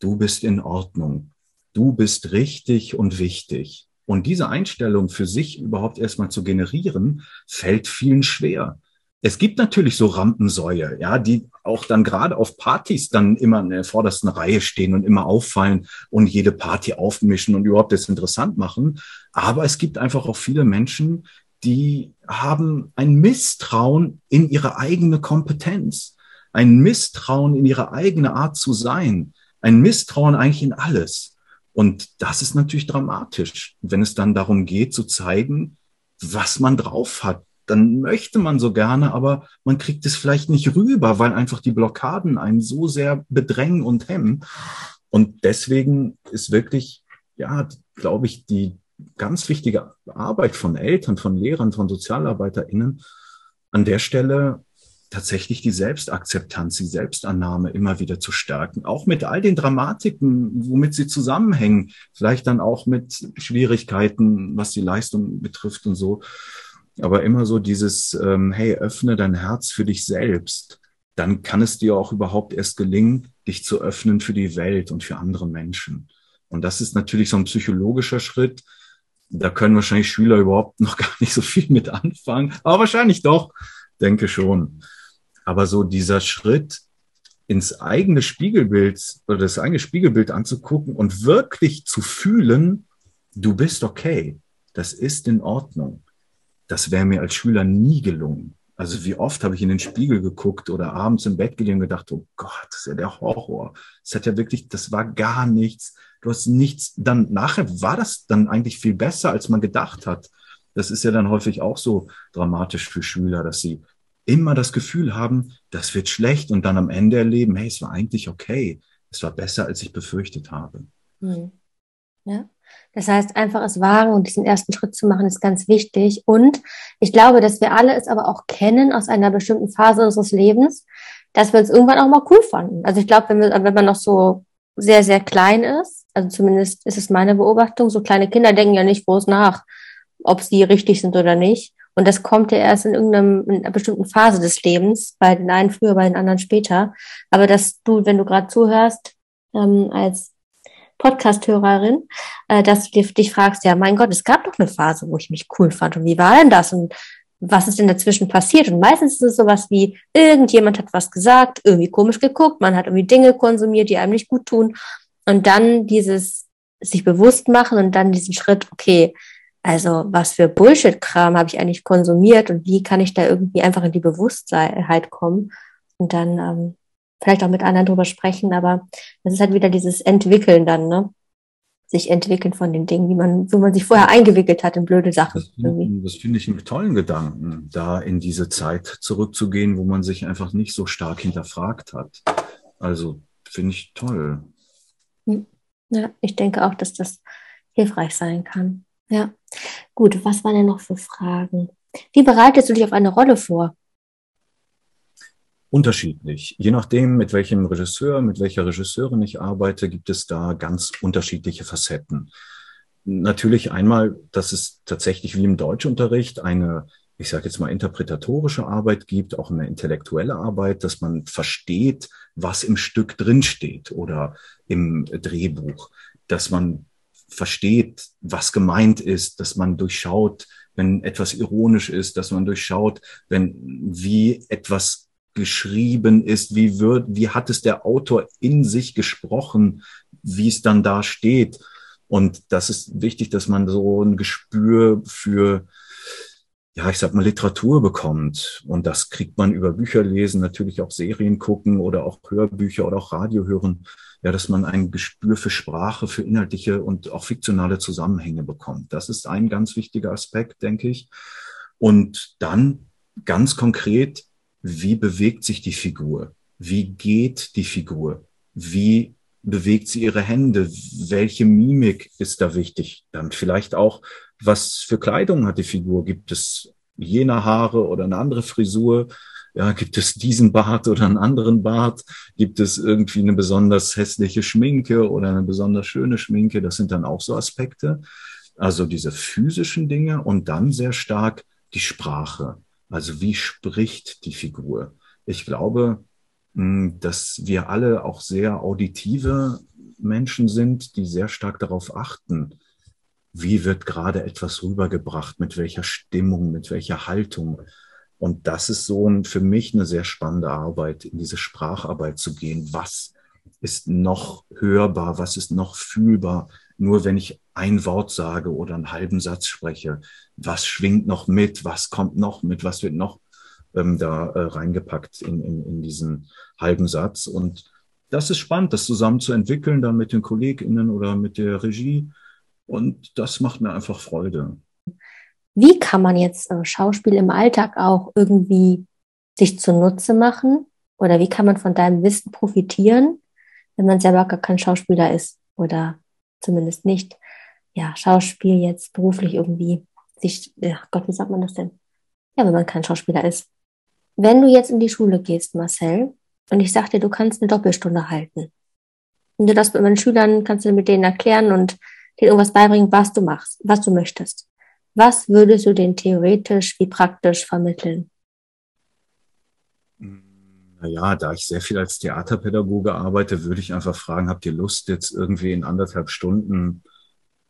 Du bist in Ordnung. Du bist richtig und wichtig. Und diese Einstellung für sich überhaupt erstmal zu generieren, fällt vielen schwer es gibt natürlich so Rampensäue, ja, die auch dann gerade auf Partys dann immer in der vordersten Reihe stehen und immer auffallen und jede Party aufmischen und überhaupt das interessant machen. Aber es gibt einfach auch viele Menschen, die haben ein Misstrauen in ihre eigene Kompetenz, ein Misstrauen in ihre eigene Art zu sein, ein Misstrauen eigentlich in alles. Und das ist natürlich dramatisch, wenn es dann darum geht zu zeigen, was man drauf hat, dann möchte man so gerne, aber man kriegt es vielleicht nicht rüber, weil einfach die Blockaden einen so sehr bedrängen und hemmen. Und deswegen ist wirklich, ja, glaube ich, die ganz wichtige Arbeit von Eltern, von Lehrern, von SozialarbeiterInnen an der Stelle tatsächlich die Selbstakzeptanz, die Selbstannahme immer wieder zu stärken, auch mit all den Dramatiken, womit sie zusammenhängen, vielleicht dann auch mit Schwierigkeiten, was die Leistung betrifft und so aber immer so dieses, ähm, hey, öffne dein Herz für dich selbst. Dann kann es dir auch überhaupt erst gelingen, dich zu öffnen für die Welt und für andere Menschen. Und das ist natürlich so ein psychologischer Schritt. Da können wahrscheinlich Schüler überhaupt noch gar nicht so viel mit anfangen, aber wahrscheinlich doch, denke schon. Aber so dieser Schritt ins eigene Spiegelbild oder das eigene Spiegelbild anzugucken und wirklich zu fühlen, du bist okay, das ist in Ordnung das wäre mir als Schüler nie gelungen. Also wie oft habe ich in den Spiegel geguckt oder abends im Bett gelegen und gedacht, oh Gott, das ist ja der Horror. Das hat ja wirklich, das war gar nichts. Du hast nichts, dann nachher war das dann eigentlich viel besser, als man gedacht hat. Das ist ja dann häufig auch so dramatisch für Schüler, dass sie immer das Gefühl haben, das wird schlecht und dann am Ende erleben, hey, es war eigentlich okay. Es war besser, als ich befürchtet habe. Hm. Ja. Das heißt, einfach es wagen und diesen ersten Schritt zu machen, ist ganz wichtig. Und ich glaube, dass wir alle es aber auch kennen aus einer bestimmten Phase unseres Lebens, dass wir uns irgendwann auch mal cool fanden. Also ich glaube, wenn, wir, wenn man noch so sehr, sehr klein ist, also zumindest ist es meine Beobachtung, so kleine Kinder denken ja nicht groß nach, ob sie richtig sind oder nicht. Und das kommt ja erst in irgendeinem in einer bestimmten Phase des Lebens, bei den einen früher, bei den anderen später. Aber dass du, wenn du gerade zuhörst, ähm, als Podcast-Hörerin, äh, dass du dich fragst, ja, mein Gott, es gab doch eine Phase, wo ich mich cool fand. Und wie war denn das? Und was ist denn dazwischen passiert? Und meistens ist es sowas wie, irgendjemand hat was gesagt, irgendwie komisch geguckt, man hat irgendwie Dinge konsumiert, die einem nicht gut tun. Und dann dieses sich bewusst machen und dann diesen Schritt, okay, also was für Bullshit-Kram habe ich eigentlich konsumiert und wie kann ich da irgendwie einfach in die Bewusstheit kommen? Und dann ähm, vielleicht auch mit anderen drüber sprechen, aber das ist halt wieder dieses Entwickeln dann, ne? Sich entwickeln von den Dingen, die man, wo man sich vorher eingewickelt hat in blöde Sachen. Das finde, das finde ich einen tollen Gedanken, da in diese Zeit zurückzugehen, wo man sich einfach nicht so stark hinterfragt hat. Also finde ich toll. Hm. Ja, ich denke auch, dass das hilfreich sein kann. Ja. Gut, was waren denn noch für Fragen? Wie bereitest du dich auf eine Rolle vor? Unterschiedlich. Je nachdem, mit welchem Regisseur, mit welcher Regisseurin ich arbeite, gibt es da ganz unterschiedliche Facetten. Natürlich einmal, dass es tatsächlich wie im Deutschunterricht eine, ich sage jetzt mal, interpretatorische Arbeit gibt, auch eine intellektuelle Arbeit, dass man versteht, was im Stück drinsteht oder im Drehbuch, dass man versteht, was gemeint ist, dass man durchschaut, wenn etwas ironisch ist, dass man durchschaut, wenn wie etwas geschrieben ist, wie wird, wie hat es der Autor in sich gesprochen, wie es dann da steht. Und das ist wichtig, dass man so ein Gespür für ja, ich sag mal, Literatur bekommt. Und das kriegt man über Bücher lesen, natürlich auch Serien gucken oder auch Hörbücher oder auch Radio hören. Ja, dass man ein Gespür für Sprache, für inhaltliche und auch fiktionale Zusammenhänge bekommt. Das ist ein ganz wichtiger Aspekt, denke ich. Und dann ganz konkret, wie bewegt sich die Figur? Wie geht die Figur? Wie bewegt sie ihre Hände? Welche Mimik ist da wichtig? Dann vielleicht auch, was für Kleidung hat die Figur? Gibt es jene Haare oder eine andere Frisur? Ja, gibt es diesen Bart oder einen anderen Bart? Gibt es irgendwie eine besonders hässliche Schminke oder eine besonders schöne Schminke? Das sind dann auch so Aspekte. Also diese physischen Dinge und dann sehr stark die Sprache. Also wie spricht die Figur? Ich glaube, dass wir alle auch sehr auditive Menschen sind, die sehr stark darauf achten, wie wird gerade etwas rübergebracht, mit welcher Stimmung, mit welcher Haltung. Und das ist so ein, für mich eine sehr spannende Arbeit, in diese Spracharbeit zu gehen. Was ist noch hörbar? Was ist noch fühlbar? Nur wenn ich ein Wort sage oder einen halben Satz spreche, was schwingt noch mit? Was kommt noch mit? Was wird noch ähm, da äh, reingepackt in, in, in diesen halben Satz? Und das ist spannend, das zusammen zu entwickeln, dann mit den KollegInnen oder mit der Regie und das macht mir einfach Freude. Wie kann man jetzt äh, Schauspiel im Alltag auch irgendwie sich zunutze machen? Oder wie kann man von deinem Wissen profitieren, wenn man selber gar kein Schauspieler ist oder zumindest nicht, ja, Schauspiel jetzt beruflich irgendwie sich, ja Gott, wie sagt man das denn? Ja, wenn man kein Schauspieler ist. Wenn du jetzt in die Schule gehst, Marcel, und ich sag dir, du kannst eine Doppelstunde halten. Und du das mit meinen Schülern kannst du mit denen erklären und dir irgendwas beibringen, was du machst, was du möchtest. Was würdest du denen theoretisch wie praktisch vermitteln? Naja, da ich sehr viel als Theaterpädagoge arbeite, würde ich einfach fragen, habt ihr Lust, jetzt irgendwie in anderthalb Stunden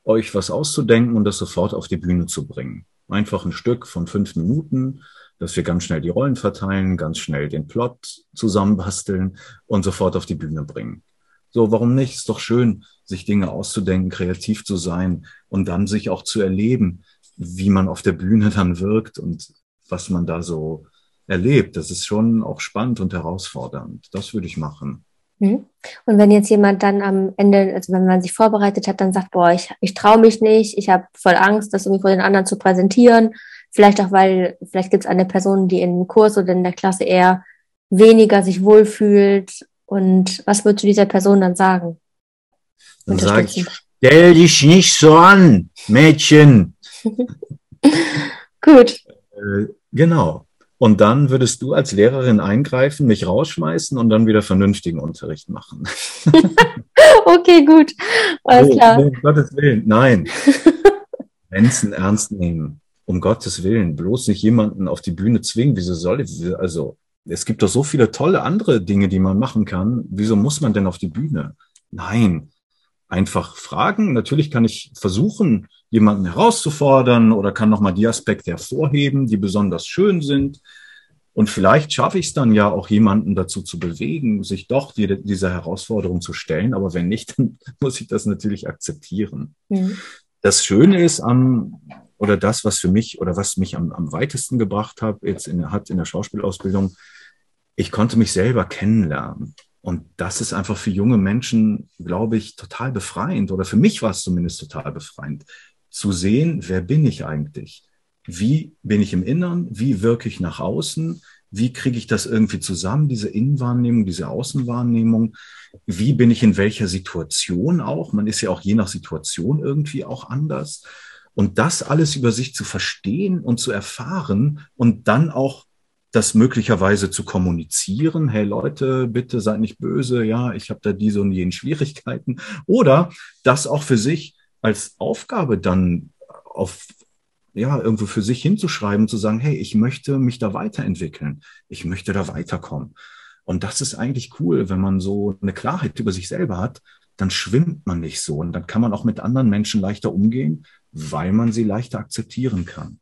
euch was auszudenken und das sofort auf die Bühne zu bringen? Einfach ein Stück von fünf Minuten, dass wir ganz schnell die Rollen verteilen, ganz schnell den Plot zusammenbasteln und sofort auf die Bühne bringen. So, warum nicht? Ist doch schön, sich Dinge auszudenken, kreativ zu sein und dann sich auch zu erleben, wie man auf der Bühne dann wirkt und was man da so erlebt. Das ist schon auch spannend und herausfordernd. Das würde ich machen. Hm? Und wenn jetzt jemand dann am Ende, also wenn man sich vorbereitet hat, dann sagt, boah, ich, ich traue mich nicht, ich habe voll Angst, das irgendwie vor den anderen zu präsentieren. Vielleicht auch, weil vielleicht gibt es eine Person, die in im Kurs oder in der Klasse eher weniger sich wohlfühlt und was würdest du dieser Person dann sagen? Dann sage ich, stell dich nicht so an, Mädchen. Gut. Äh, genau. Und dann würdest du als Lehrerin eingreifen, mich rausschmeißen und dann wieder vernünftigen Unterricht machen. okay, gut. Alles oh, klar. Um Gottes Willen, nein. Menschen ernst nehmen. Um Gottes Willen. Bloß nicht jemanden auf die Bühne zwingen. Wieso soll ich, also, es gibt doch so viele tolle andere Dinge, die man machen kann. Wieso muss man denn auf die Bühne? Nein, einfach fragen. Natürlich kann ich versuchen, jemanden herauszufordern oder kann nochmal die Aspekte hervorheben, die besonders schön sind. Und vielleicht schaffe ich es dann ja auch jemanden dazu zu bewegen, sich doch die, dieser Herausforderung zu stellen. Aber wenn nicht, dann muss ich das natürlich akzeptieren. Mhm. Das Schöne ist am, oder das, was für mich oder was mich am, am weitesten gebracht hat, jetzt in, hat in der Schauspielausbildung, ich konnte mich selber kennenlernen. Und das ist einfach für junge Menschen, glaube ich, total befreiend. Oder für mich war es zumindest total befreiend, zu sehen, wer bin ich eigentlich? Wie bin ich im Innern? Wie wirke ich nach außen? Wie kriege ich das irgendwie zusammen, diese Innenwahrnehmung, diese Außenwahrnehmung? Wie bin ich in welcher Situation auch? Man ist ja auch je nach Situation irgendwie auch anders. Und das alles über sich zu verstehen und zu erfahren und dann auch das möglicherweise zu kommunizieren. Hey Leute, bitte seid nicht böse. Ja, ich habe da diese und jenen Schwierigkeiten. Oder das auch für sich als Aufgabe dann auf ja, irgendwo für sich hinzuschreiben, zu sagen, hey, ich möchte mich da weiterentwickeln. Ich möchte da weiterkommen. Und das ist eigentlich cool, wenn man so eine Klarheit über sich selber hat, dann schwimmt man nicht so und dann kann man auch mit anderen Menschen leichter umgehen, weil man sie leichter akzeptieren kann.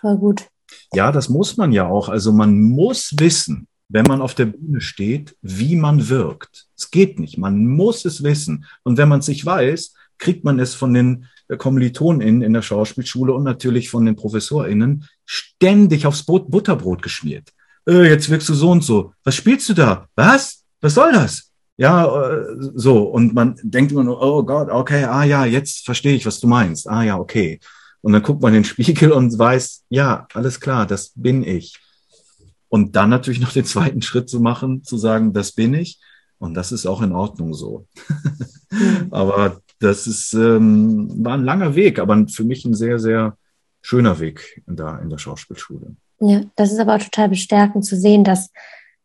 Voll gut. Ja, das muss man ja auch. Also man muss wissen, wenn man auf der Bühne steht, wie man wirkt. Es geht nicht. Man muss es wissen. Und wenn man es nicht weiß, kriegt man es von den KommilitonInnen in der Schauspielschule und natürlich von den ProfessorInnen ständig aufs Brot, Butterbrot geschmiert. Äh, jetzt wirkst du so und so. Was spielst du da? Was? Was soll das? Ja, äh, so. Und man denkt immer nur, oh Gott, okay, ah ja, jetzt verstehe ich, was du meinst. Ah ja, okay. Und dann guckt man in den Spiegel und weiß, ja, alles klar, das bin ich. Und dann natürlich noch den zweiten Schritt zu machen, zu sagen, das bin ich. Und das ist auch in Ordnung so. Mhm. aber das ist, ähm, war ein langer Weg, aber für mich ein sehr, sehr schöner Weg da in der Schauspielschule. Ja, das ist aber auch total bestärkend zu sehen, dass,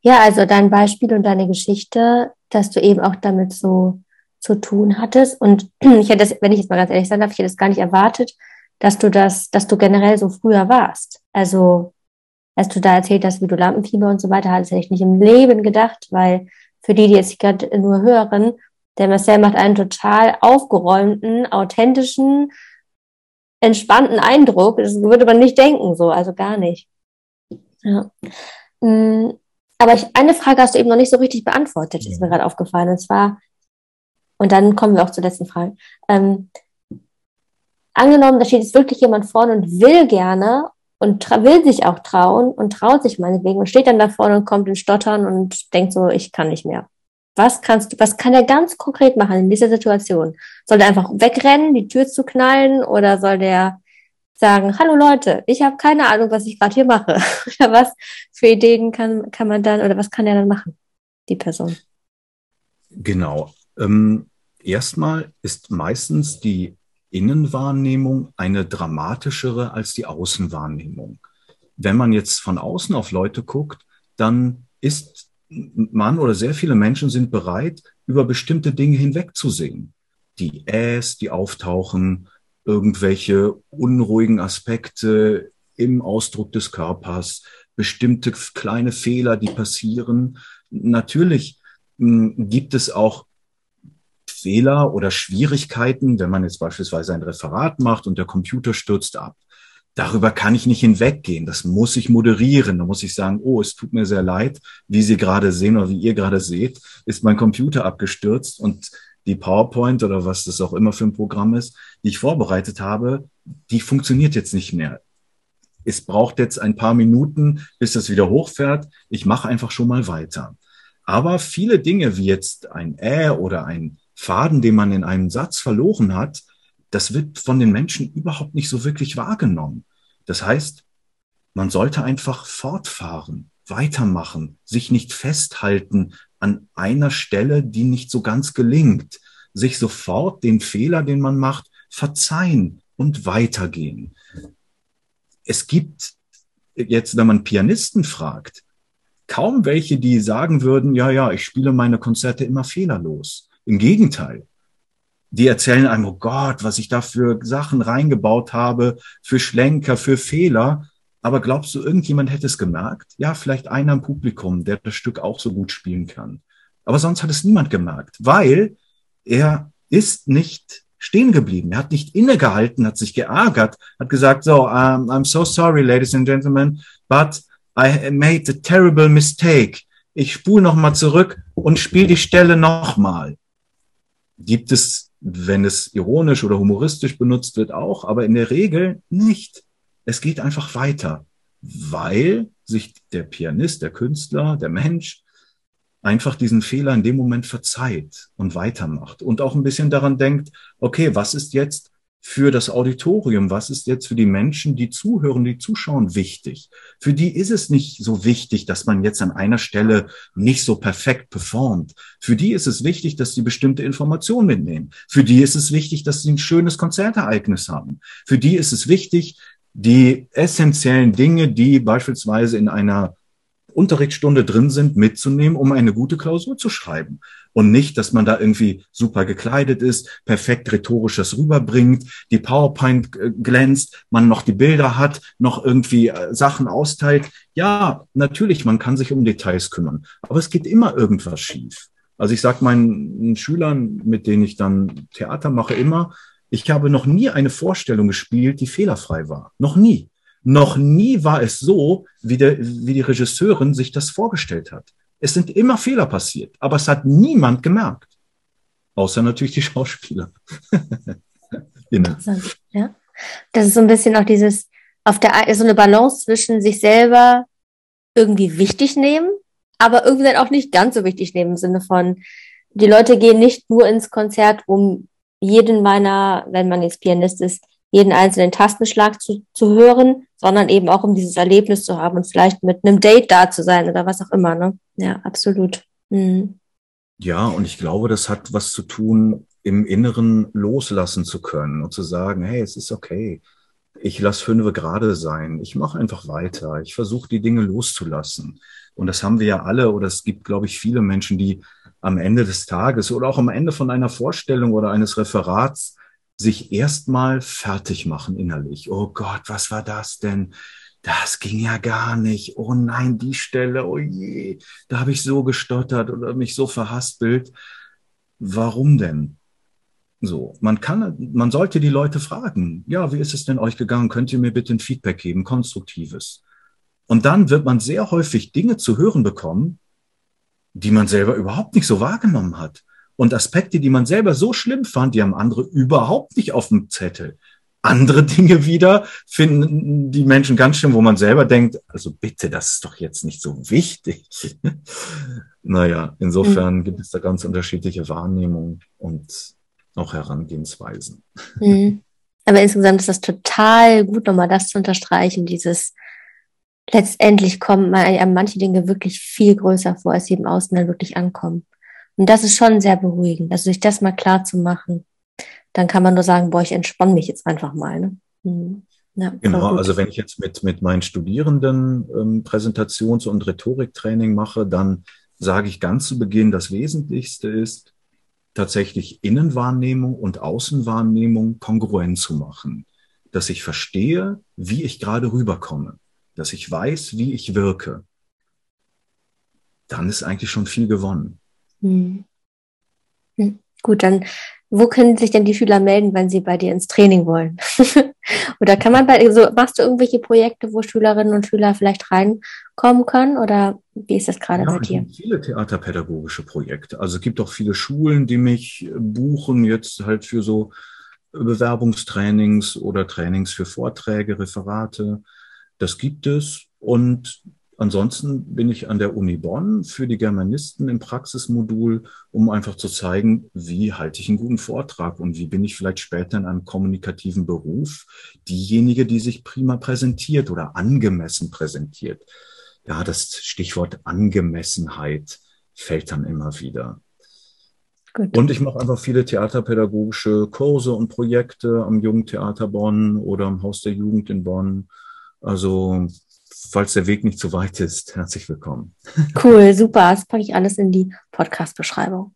ja, also dein Beispiel und deine Geschichte, dass du eben auch damit so zu tun hattest. Und ich hätte das, wenn ich jetzt mal ganz ehrlich sein darf, ich hätte es gar nicht erwartet, dass du das, dass du generell so früher warst. Also, als du da erzählt hast, wie du Lampenfieber und so weiter hattest, hätte ich nicht im Leben gedacht, weil für die, die jetzt gerade nur hören, der Marcel macht einen total aufgeräumten, authentischen, entspannten Eindruck. Das würde man nicht denken, so, also gar nicht. Ja. Mm, aber ich, eine Frage hast du eben noch nicht so richtig beantwortet, ist mir gerade aufgefallen. Und zwar, und dann kommen wir auch zur letzten Frage. Ähm, angenommen, da steht jetzt wirklich jemand vorne und will gerne und will sich auch trauen und traut sich meinetwegen und steht dann da vorne und kommt in Stottern und denkt so, ich kann nicht mehr. Was kannst du, was kann er ganz konkret machen in dieser Situation? Soll der einfach wegrennen, die Tür zu knallen oder soll der sagen, hallo Leute, ich habe keine Ahnung, was ich gerade hier mache. oder was für Ideen kann, kann man dann oder was kann er dann machen, die Person? Genau. Ähm, erstmal ist meistens die Innenwahrnehmung eine dramatischere als die Außenwahrnehmung. Wenn man jetzt von außen auf Leute guckt, dann ist man oder sehr viele Menschen sind bereit, über bestimmte Dinge hinwegzusehen. Die Äs, die auftauchen, irgendwelche unruhigen Aspekte im Ausdruck des Körpers, bestimmte kleine Fehler, die passieren. Natürlich hm, gibt es auch Fehler oder Schwierigkeiten, wenn man jetzt beispielsweise ein Referat macht und der Computer stürzt ab. Darüber kann ich nicht hinweggehen. Das muss ich moderieren. Da muss ich sagen, oh, es tut mir sehr leid, wie Sie gerade sehen oder wie ihr gerade seht, ist mein Computer abgestürzt und die PowerPoint oder was das auch immer für ein Programm ist, die ich vorbereitet habe, die funktioniert jetzt nicht mehr. Es braucht jetzt ein paar Minuten, bis das wieder hochfährt. Ich mache einfach schon mal weiter. Aber viele Dinge wie jetzt ein Ä oder ein Faden, den man in einem Satz verloren hat, das wird von den Menschen überhaupt nicht so wirklich wahrgenommen. Das heißt, man sollte einfach fortfahren, weitermachen, sich nicht festhalten an einer Stelle, die nicht so ganz gelingt, sich sofort den Fehler, den man macht, verzeihen und weitergehen. Es gibt jetzt, wenn man Pianisten fragt, kaum welche, die sagen würden, ja, ja, ich spiele meine Konzerte immer fehlerlos. Im Gegenteil. Die erzählen einem, oh Gott, was ich da für Sachen reingebaut habe, für Schlenker, für Fehler. Aber glaubst du, irgendjemand hätte es gemerkt? Ja, vielleicht einer im Publikum, der das Stück auch so gut spielen kann. Aber sonst hat es niemand gemerkt, weil er ist nicht stehen geblieben. Er hat nicht innegehalten, hat sich geärgert, hat gesagt, so, um, I'm so sorry, ladies and gentlemen, but I made a terrible mistake. Ich spule nochmal zurück und spiele die Stelle nochmal gibt es, wenn es ironisch oder humoristisch benutzt wird, auch, aber in der Regel nicht. Es geht einfach weiter, weil sich der Pianist, der Künstler, der Mensch einfach diesen Fehler in dem Moment verzeiht und weitermacht und auch ein bisschen daran denkt, okay, was ist jetzt für das Auditorium? Was ist jetzt für die Menschen, die zuhören, die zuschauen, wichtig? Für die ist es nicht so wichtig, dass man jetzt an einer Stelle nicht so perfekt performt. Für die ist es wichtig, dass sie bestimmte Informationen mitnehmen. Für die ist es wichtig, dass sie ein schönes Konzertereignis haben. Für die ist es wichtig, die essentiellen Dinge, die beispielsweise in einer Unterrichtsstunde drin sind, mitzunehmen, um eine gute Klausur zu schreiben. Und nicht, dass man da irgendwie super gekleidet ist, perfekt rhetorisches rüberbringt, die PowerPoint äh, glänzt, man noch die Bilder hat, noch irgendwie äh, Sachen austeilt. Ja, natürlich, man kann sich um Details kümmern, aber es geht immer irgendwas schief. Also ich sage meinen Schülern, mit denen ich dann Theater mache, immer, ich habe noch nie eine Vorstellung gespielt, die fehlerfrei war. Noch nie. Noch nie war es so, wie, der, wie die Regisseurin sich das vorgestellt hat. Es sind immer Fehler passiert, aber es hat niemand gemerkt. Außer natürlich die Schauspieler. inne. Ja. Das ist so ein bisschen auch dieses, auf der so eine Balance zwischen sich selber irgendwie wichtig nehmen, aber irgendwie dann auch nicht ganz so wichtig nehmen im Sinne von, die Leute gehen nicht nur ins Konzert, um jeden meiner, wenn man jetzt Pianist ist, jeden einzelnen Tastenschlag zu, zu hören, sondern eben auch um dieses Erlebnis zu haben und vielleicht mit einem Date da zu sein oder was auch immer. Ne? Ja, absolut. Mhm. Ja, und ich glaube, das hat was zu tun, im Inneren loslassen zu können und zu sagen, hey, es ist okay. Ich lasse fünfe gerade sein. Ich mache einfach weiter. Ich versuche die Dinge loszulassen. Und das haben wir ja alle, oder es gibt, glaube ich, viele Menschen, die am Ende des Tages oder auch am Ende von einer Vorstellung oder eines Referats sich erstmal fertig machen innerlich. Oh Gott, was war das denn? Das ging ja gar nicht. Oh nein, die Stelle, oh je, da habe ich so gestottert oder mich so verhaspelt. Warum denn? So, man kann, man sollte die Leute fragen. Ja, wie ist es denn euch gegangen? Könnt ihr mir bitte ein Feedback geben, konstruktives? Und dann wird man sehr häufig Dinge zu hören bekommen, die man selber überhaupt nicht so wahrgenommen hat. Und Aspekte, die man selber so schlimm fand, die haben andere überhaupt nicht auf dem Zettel. Andere Dinge wieder finden die Menschen ganz schlimm, wo man selber denkt, also bitte, das ist doch jetzt nicht so wichtig. naja, insofern mhm. gibt es da ganz unterschiedliche Wahrnehmungen und auch Herangehensweisen. Mhm. Aber insgesamt ist das total gut, nochmal das zu unterstreichen, dieses letztendlich kommen manche Dinge wirklich viel größer vor, als sie im Außen dann wirklich ankommen. Und das ist schon sehr beruhigend. Also sich das mal klar zu machen, dann kann man nur sagen, boah, ich entspanne mich jetzt einfach mal. Ne? Mhm. Ja, genau, also wenn ich jetzt mit, mit meinen Studierenden ähm, Präsentations- und Rhetoriktraining mache, dann sage ich ganz zu Beginn, das Wesentlichste ist, tatsächlich Innenwahrnehmung und Außenwahrnehmung kongruent zu machen. Dass ich verstehe, wie ich gerade rüberkomme. Dass ich weiß, wie ich wirke. Dann ist eigentlich schon viel gewonnen. Hm. Hm. Gut, dann wo können sich denn die Schüler melden, wenn sie bei dir ins Training wollen? oder kann man bei, so, machst du irgendwelche Projekte, wo Schülerinnen und Schüler vielleicht reinkommen können? Oder wie ist das gerade ja, bei dir? Es gibt viele theaterpädagogische Projekte. Also es gibt auch viele Schulen, die mich buchen, jetzt halt für so Bewerbungstrainings oder Trainings für Vorträge, Referate. Das gibt es. Und Ansonsten bin ich an der Uni Bonn für die Germanisten im Praxismodul, um einfach zu zeigen, wie halte ich einen guten Vortrag und wie bin ich vielleicht später in einem kommunikativen Beruf diejenige, die sich prima präsentiert oder angemessen präsentiert. Ja, das Stichwort Angemessenheit fällt dann immer wieder. Gut. Und ich mache einfach viele theaterpädagogische Kurse und Projekte am Jugendtheater Bonn oder am Haus der Jugend in Bonn. Also falls der Weg nicht zu weit ist, herzlich willkommen. Cool, super. Das packe ich alles in die Podcast-Beschreibung.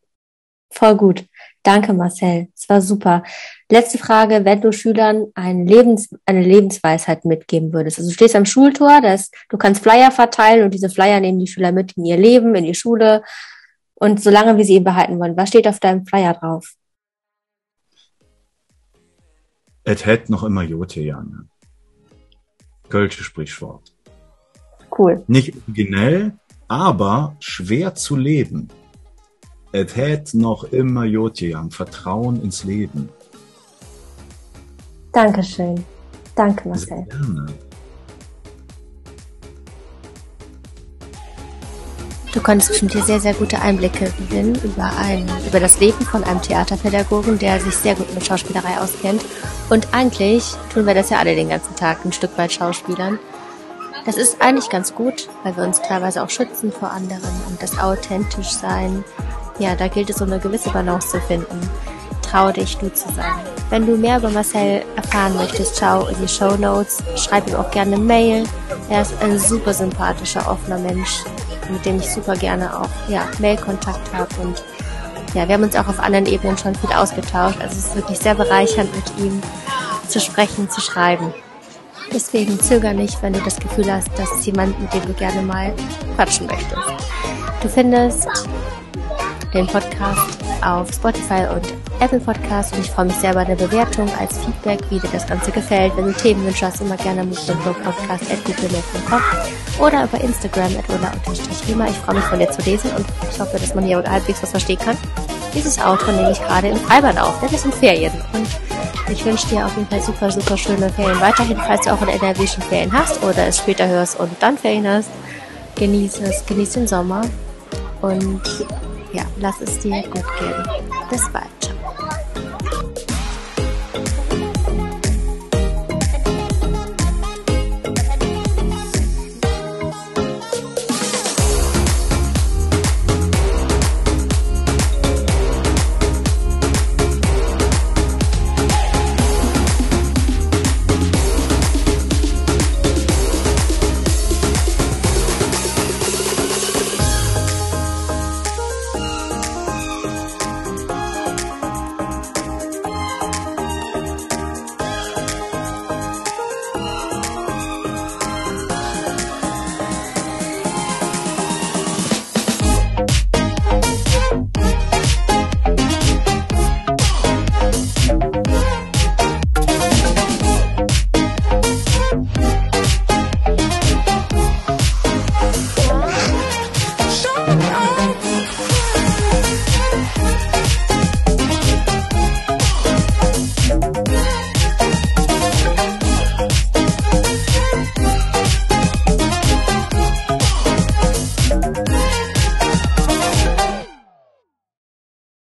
Voll gut. Danke, Marcel. Es war super. Letzte Frage, wenn du Schülern ein Lebens, eine Lebensweisheit mitgeben würdest. Also du stehst am Schultor, das, du kannst Flyer verteilen und diese Flyer nehmen die Schüler mit in ihr Leben, in die Schule und solange wie sie ihn behalten wollen. Was steht auf deinem Flyer drauf? Et het noch immer Jote, Janne. Kölsche Sprichwort. Cool. Nicht originell, aber schwer zu leben. Es hat noch immer Jotiam, Vertrauen ins Leben. Dankeschön. Danke, Marcel. Sehr gerne. Du konntest bestimmt hier sehr, sehr gute Einblicke gewinnen über, ein, über das Leben von einem Theaterpädagogen, der sich sehr gut mit Schauspielerei auskennt. Und eigentlich tun wir das ja alle den ganzen Tag, ein Stück weit Schauspielern. Das ist eigentlich ganz gut, weil wir uns teilweise auch schützen vor anderen und das authentisch sein. Ja, da gilt es, so eine gewisse Balance zu finden. Trau dich, du zu sein. Wenn du mehr über Marcel erfahren möchtest, schau in die Show Notes. Schreib ihm auch gerne eine Mail. Er ist ein super sympathischer, offener Mensch, mit dem ich super gerne auch ja, Mailkontakt habe. Und ja, wir haben uns auch auf anderen Ebenen schon viel ausgetauscht. Also es ist wirklich sehr bereichernd, mit ihm zu sprechen, zu schreiben. Deswegen zöger nicht, wenn du das Gefühl hast, dass es jemand, mit dem du gerne mal quatschen möchtest. Du findest den Podcast auf Spotify und Apple Podcast und ich freue mich sehr über eine Bewertung als Feedback, wie dir das Ganze gefällt. Wenn du Themenwünsche hast, immer gerne movement.podcast.googlemail.com oder über Instagram at. Ich freue mich von dir zu lesen und ich hoffe, dass man hier halbwegs was verstehen kann. Dieses Auto nehme ich gerade im Freibad auf, denn es sind Ferien und Ich wünsche dir auf jeden Fall super, super schöne Ferien weiterhin, falls du auch in NRW schon Ferien hast oder es später hörst und dann Ferien hast. Genieß es, genieß den Sommer und ja, lass es dir gut gehen. Bis bald. Ciao.